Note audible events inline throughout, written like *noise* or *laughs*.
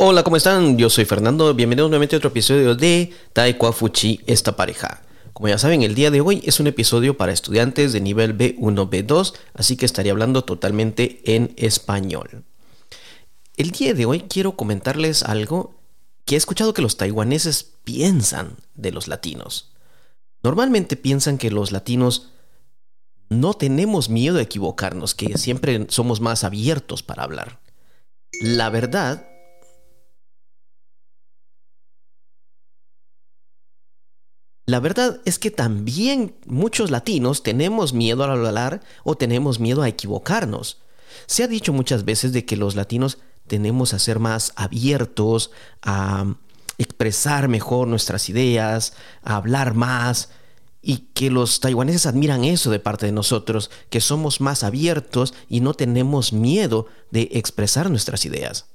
Hola, ¿cómo están? Yo soy Fernando. Bienvenidos nuevamente a otro episodio de Taekwa Fuchi, esta pareja. Como ya saben, el día de hoy es un episodio para estudiantes de nivel B1, B2, así que estaría hablando totalmente en español. El día de hoy quiero comentarles algo que he escuchado que los taiwaneses piensan de los latinos. Normalmente piensan que los latinos no tenemos miedo a equivocarnos, que siempre somos más abiertos para hablar. La verdad La verdad es que también muchos latinos tenemos miedo al hablar o tenemos miedo a equivocarnos. Se ha dicho muchas veces de que los latinos tenemos a ser más abiertos, a expresar mejor nuestras ideas, a hablar más, y que los taiwaneses admiran eso de parte de nosotros, que somos más abiertos y no tenemos miedo de expresar nuestras ideas.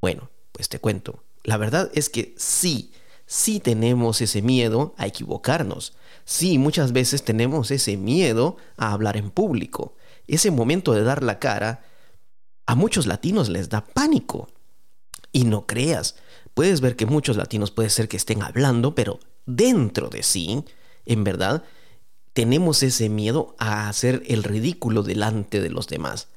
Bueno, pues te cuento, la verdad es que sí, sí tenemos ese miedo a equivocarnos. Sí, muchas veces tenemos ese miedo a hablar en público. Ese momento de dar la cara, a muchos latinos les da pánico. Y no creas, puedes ver que muchos latinos puede ser que estén hablando, pero dentro de sí, en verdad, tenemos ese miedo a hacer el ridículo delante de los demás.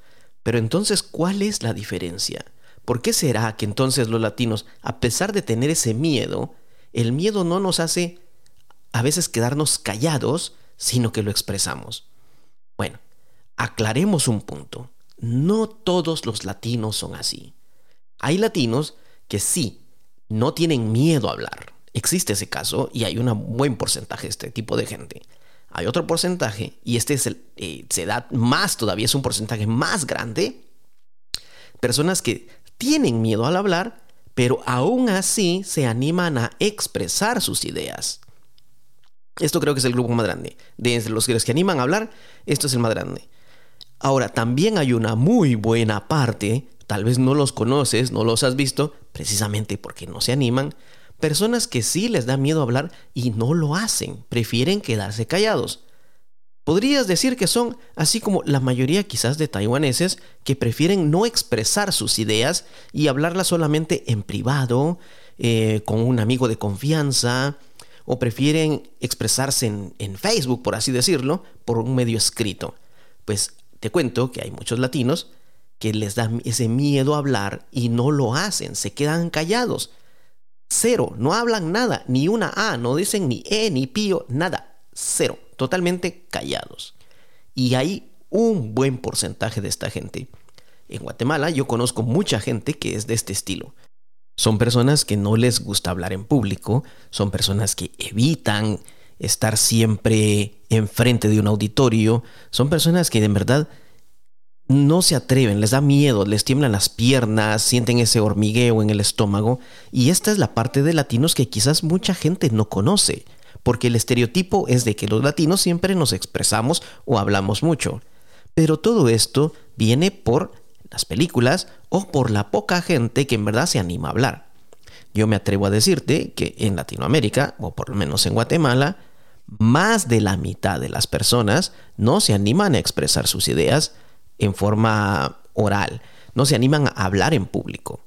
Pero entonces, ¿cuál es la diferencia? ¿Por qué será que entonces los latinos, a pesar de tener ese miedo, el miedo no nos hace a veces quedarnos callados, sino que lo expresamos. Bueno, aclaremos un punto. No todos los latinos son así. Hay latinos que sí, no tienen miedo a hablar. Existe ese caso y hay un buen porcentaje de este tipo de gente. Hay otro porcentaje, y este es eh, se da más todavía, es un porcentaje más grande. Personas que tienen miedo al hablar, pero aún así se animan a expresar sus ideas. Esto creo que es el grupo más grande. De los que animan a hablar, esto es el más grande. Ahora, también hay una muy buena parte, tal vez no los conoces, no los has visto, precisamente porque no se animan, personas que sí les da miedo hablar y no lo hacen, prefieren quedarse callados. Podrías decir que son así como la mayoría quizás de taiwaneses que prefieren no expresar sus ideas y hablarlas solamente en privado, eh, con un amigo de confianza, o prefieren expresarse en, en Facebook, por así decirlo, por un medio escrito. Pues te cuento que hay muchos latinos que les da ese miedo a hablar y no lo hacen, se quedan callados. Cero, no hablan nada, ni una A, no dicen ni E, ni pío, nada, cero totalmente callados. Y hay un buen porcentaje de esta gente. En Guatemala yo conozco mucha gente que es de este estilo. Son personas que no les gusta hablar en público, son personas que evitan estar siempre enfrente de un auditorio, son personas que en verdad no se atreven, les da miedo, les tiemblan las piernas, sienten ese hormigueo en el estómago, y esta es la parte de latinos que quizás mucha gente no conoce porque el estereotipo es de que los latinos siempre nos expresamos o hablamos mucho. Pero todo esto viene por las películas o por la poca gente que en verdad se anima a hablar. Yo me atrevo a decirte que en Latinoamérica, o por lo menos en Guatemala, más de la mitad de las personas no se animan a expresar sus ideas en forma oral, no se animan a hablar en público.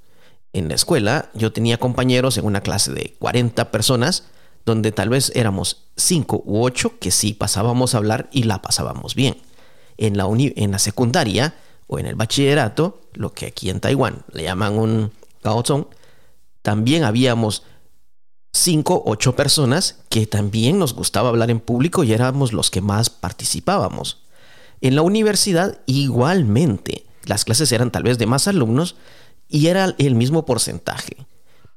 En la escuela yo tenía compañeros en una clase de 40 personas donde tal vez éramos cinco u ocho que sí pasábamos a hablar y la pasábamos bien. En la, en la secundaria o en el bachillerato, lo que aquí en Taiwán le llaman un gaozong, también habíamos cinco, ocho personas que también nos gustaba hablar en público y éramos los que más participábamos. En la universidad igualmente, las clases eran tal vez de más alumnos y era el mismo porcentaje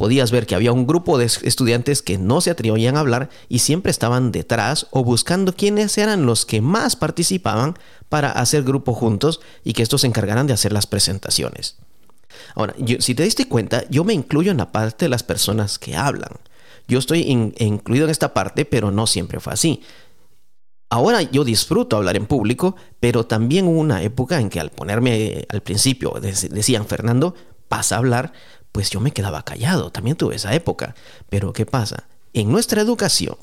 podías ver que había un grupo de estudiantes que no se atrevían a hablar y siempre estaban detrás o buscando quiénes eran los que más participaban para hacer grupo juntos y que estos se encargaran de hacer las presentaciones. Ahora, si te diste cuenta, yo me incluyo en la parte de las personas que hablan. Yo estoy incluido en esta parte, pero no siempre fue así. Ahora yo disfruto hablar en público, pero también hubo una época en que al ponerme al principio decían, Fernando, pasa a hablar, pues yo me quedaba callado, también tuve esa época. Pero ¿qué pasa? En nuestra educación,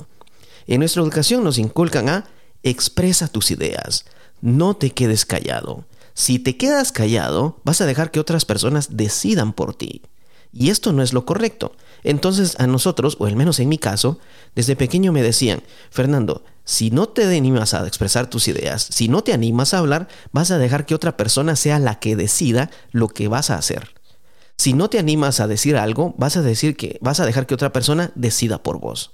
en nuestra educación nos inculcan a expresa tus ideas, no te quedes callado. Si te quedas callado, vas a dejar que otras personas decidan por ti. Y esto no es lo correcto. Entonces a nosotros, o al menos en mi caso, desde pequeño me decían, Fernando, si no te animas a expresar tus ideas, si no te animas a hablar, vas a dejar que otra persona sea la que decida lo que vas a hacer. Si no te animas a decir algo, vas a decir que vas a dejar que otra persona decida por vos.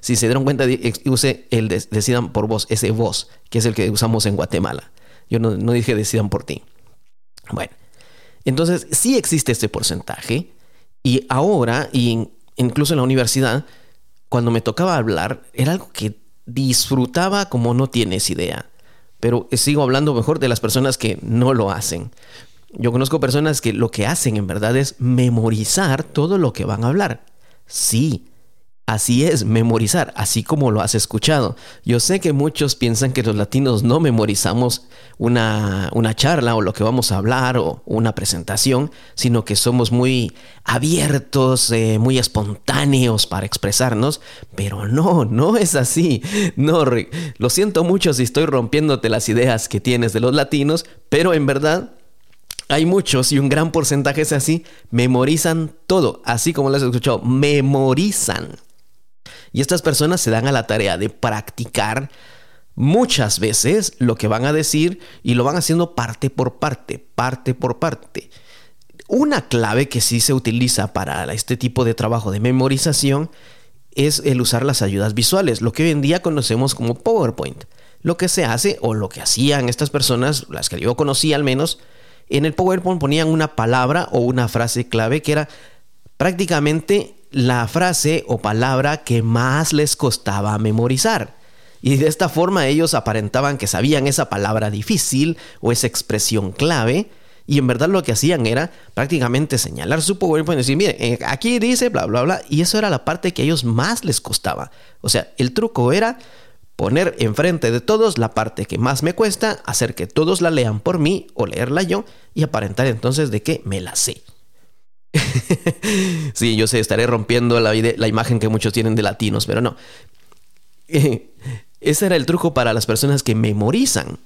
Si se dieron cuenta, use el decidan por vos, ese vos, que es el que usamos en Guatemala. Yo no, no dije decidan por ti. Bueno, entonces sí existe este porcentaje y ahora, y incluso en la universidad, cuando me tocaba hablar, era algo que disfrutaba como no tienes idea. Pero sigo hablando mejor de las personas que no lo hacen. Yo conozco personas que lo que hacen en verdad es memorizar todo lo que van a hablar. Sí, Así es, memorizar, así como lo has escuchado. Yo sé que muchos piensan que los latinos no memorizamos una, una, charla o lo que vamos a hablar o una presentación, sino que somos muy abiertos, eh, muy espontáneos para expresarnos, pero no, no es así. No, lo siento mucho si estoy rompiéndote las ideas que tienes de los latinos, pero en verdad hay muchos y un gran porcentaje es así, memorizan todo, así como lo has escuchado, memorizan. Y estas personas se dan a la tarea de practicar muchas veces lo que van a decir y lo van haciendo parte por parte, parte por parte. Una clave que sí se utiliza para este tipo de trabajo de memorización es el usar las ayudas visuales, lo que hoy en día conocemos como PowerPoint. Lo que se hace o lo que hacían estas personas, las que yo conocí al menos, en el PowerPoint ponían una palabra o una frase clave que era prácticamente la frase o palabra que más les costaba memorizar. Y de esta forma ellos aparentaban que sabían esa palabra difícil o esa expresión clave. Y en verdad lo que hacían era prácticamente señalar su PowerPoint y decir, mire, eh, aquí dice bla, bla, bla. Y eso era la parte que a ellos más les costaba. O sea, el truco era poner enfrente de todos la parte que más me cuesta, hacer que todos la lean por mí o leerla yo y aparentar entonces de que me la sé. *laughs* sí, yo sé, estaré rompiendo la, la, imagen que muchos tienen de latinos, pero no. *laughs* ese era el truco para las personas que memorizan.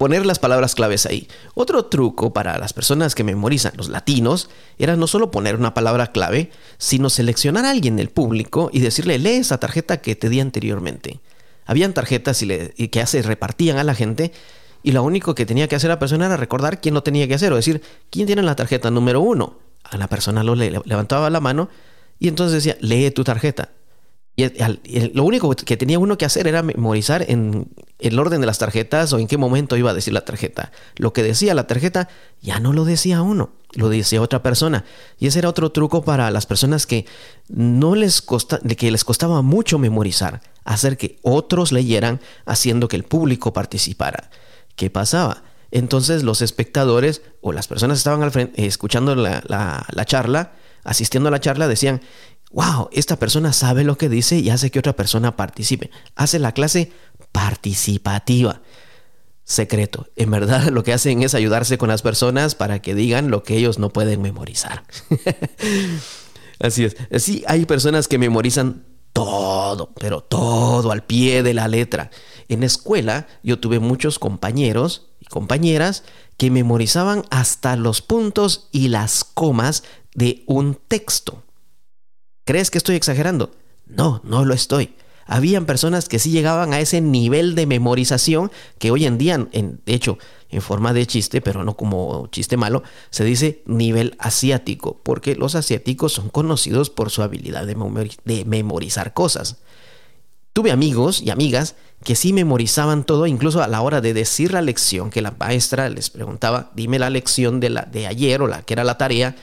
Poner las palabras claves ahí. Otro truco para las personas que memorizan, los latinos, era no solo poner una palabra clave, sino seleccionar a alguien del público y decirle, lee esa tarjeta que te di anteriormente. Habían tarjetas y, que se repartían a la gente y lo único que tenía que hacer la persona era recordar quién lo tenía que hacer, o decir, ¿quién tiene la tarjeta número uno? A la persona lo levantaba la mano y entonces decía, lee tu tarjeta. Y lo único que tenía uno que hacer era memorizar en el orden de las tarjetas o en qué momento iba a decir la tarjeta. Lo que decía la tarjeta ya no lo decía uno, lo decía otra persona. Y ese era otro truco para las personas que no les costa, que les costaba mucho memorizar, hacer que otros leyeran, haciendo que el público participara. ¿qué pasaba? Entonces los espectadores o las personas que estaban al frente, escuchando la, la, charla, asistiendo a la charla, decían, wow, esta persona sabe lo que dice y hace que otra persona participe. Hace la clase participativa. Secreto. En verdad lo que hacen es ayudarse con las personas para que digan lo que ellos no pueden memorizar. *laughs* Así es. Sí, hay personas que memorizan todo, pero todo al pie de la letra. En la escuela yo tuve muchos compañeros y compañeras que memorizaban hasta los puntos y las comas de un texto. ¿Crees que estoy exagerando? No, no lo estoy. Habían personas que sí llegaban a ese nivel de memorización que hoy en día, en, de hecho, en forma de chiste, pero no como chiste malo, se dice nivel asiático, porque los asiáticos son conocidos por su habilidad de, memorizar cosas. Tuve amigos y amigas que sí memorizaban todo, incluso a la hora de decir la lección, que la maestra les preguntaba, dime la lección de, la, de ayer o la que era la tarea,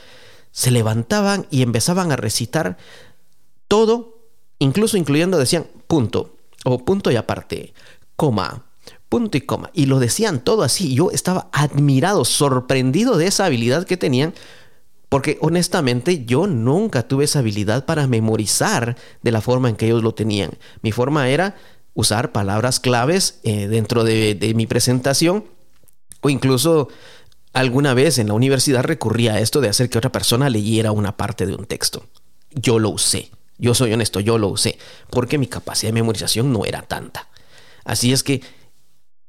se levantaban y empezaban a recitar todo, incluso incluyendo, decían punto, o punto y aparte, coma, punto y coma. Y lo decían todo así. Yo estaba admirado, sorprendido de esa habilidad que tenían, porque honestamente yo nunca tuve esa habilidad para memorizar de la forma en que ellos lo tenían. Mi forma era usar palabras claves eh, dentro de, de mi presentación o incluso alguna vez en la universidad recurría a esto de hacer que otra persona leyera una parte de un texto. Yo lo usé. Yo soy honesto, yo lo usé, porque mi capacidad de memorización no era tanta. Así es que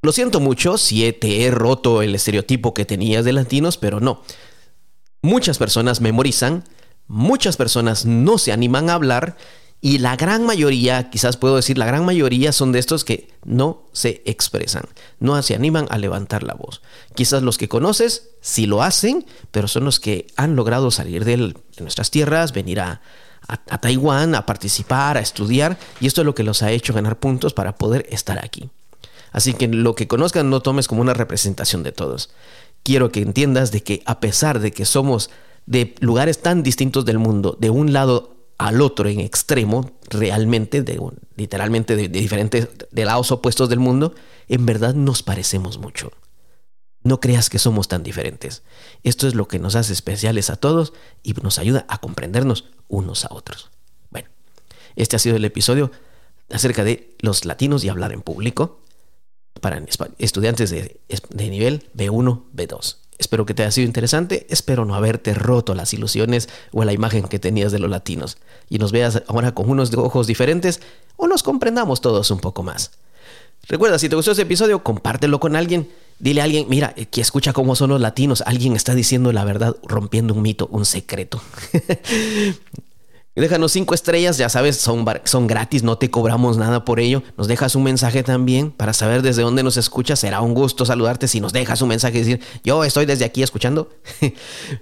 lo siento mucho si te he roto el estereotipo que tenías de latinos, pero no. Muchas personas memorizan, muchas personas no se animan a hablar y la gran mayoría, quizás puedo decir la gran mayoría, son de estos que no se expresan, no se animan a levantar la voz. Quizás los que conoces sí lo hacen, pero son los que han logrado salir de, nuestras tierras, venir a, a, Taiwán a participar, a estudiar, y esto es lo que los ha hecho ganar puntos para poder estar aquí. Así que lo que conozcan no tomes como una representación de todos. Quiero que entiendas de que a pesar de que somos de lugares tan distintos del mundo, de un lado al otro en extremo, realmente, de, literalmente de, diferentes, de lados opuestos del mundo, en verdad nos parecemos mucho. No creas que somos tan diferentes. Esto es lo que nos hace especiales a todos y nos ayuda a comprendernos unos a otros. Bueno, este ha sido el episodio acerca de los latinos y hablar en público para estudiantes de, nivel B1, B2. Espero que te haya sido interesante, espero no haberte roto las ilusiones o la imagen que tenías de los latinos y nos veas ahora con unos ojos diferentes o nos comprendamos todos un poco más. Recuerda, si te gustó este episodio, compártelo con alguien. Dile a alguien, mira, que escucha cómo son los latinos. Alguien está diciendo la verdad, rompiendo un mito, un secreto. *laughs* Déjanos cinco estrellas, ya sabes, son, son gratis, no te cobramos nada por ello. Nos dejas un mensaje también para saber desde dónde nos escuchas. Será un gusto saludarte si nos dejas un mensaje y decir, yo estoy desde aquí escuchando. *laughs*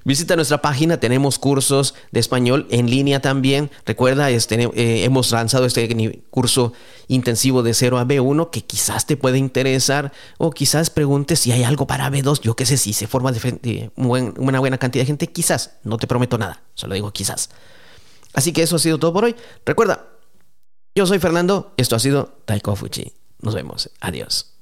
Visita nuestra página, tenemos cursos de español en línea también. Recuerda, este, eh, hemos lanzado este curso intensivo de 0 a B1 que quizás te puede interesar o quizás preguntes si hay algo para B2. Yo qué sé, si se forma de, una buena cantidad de gente, quizás. No te prometo nada, solo digo quizás. Así que eso ha sido todo por hoy. Recuerda, yo soy Fernando, esto ha sido Taiko Fuchi. Nos vemos. Adiós.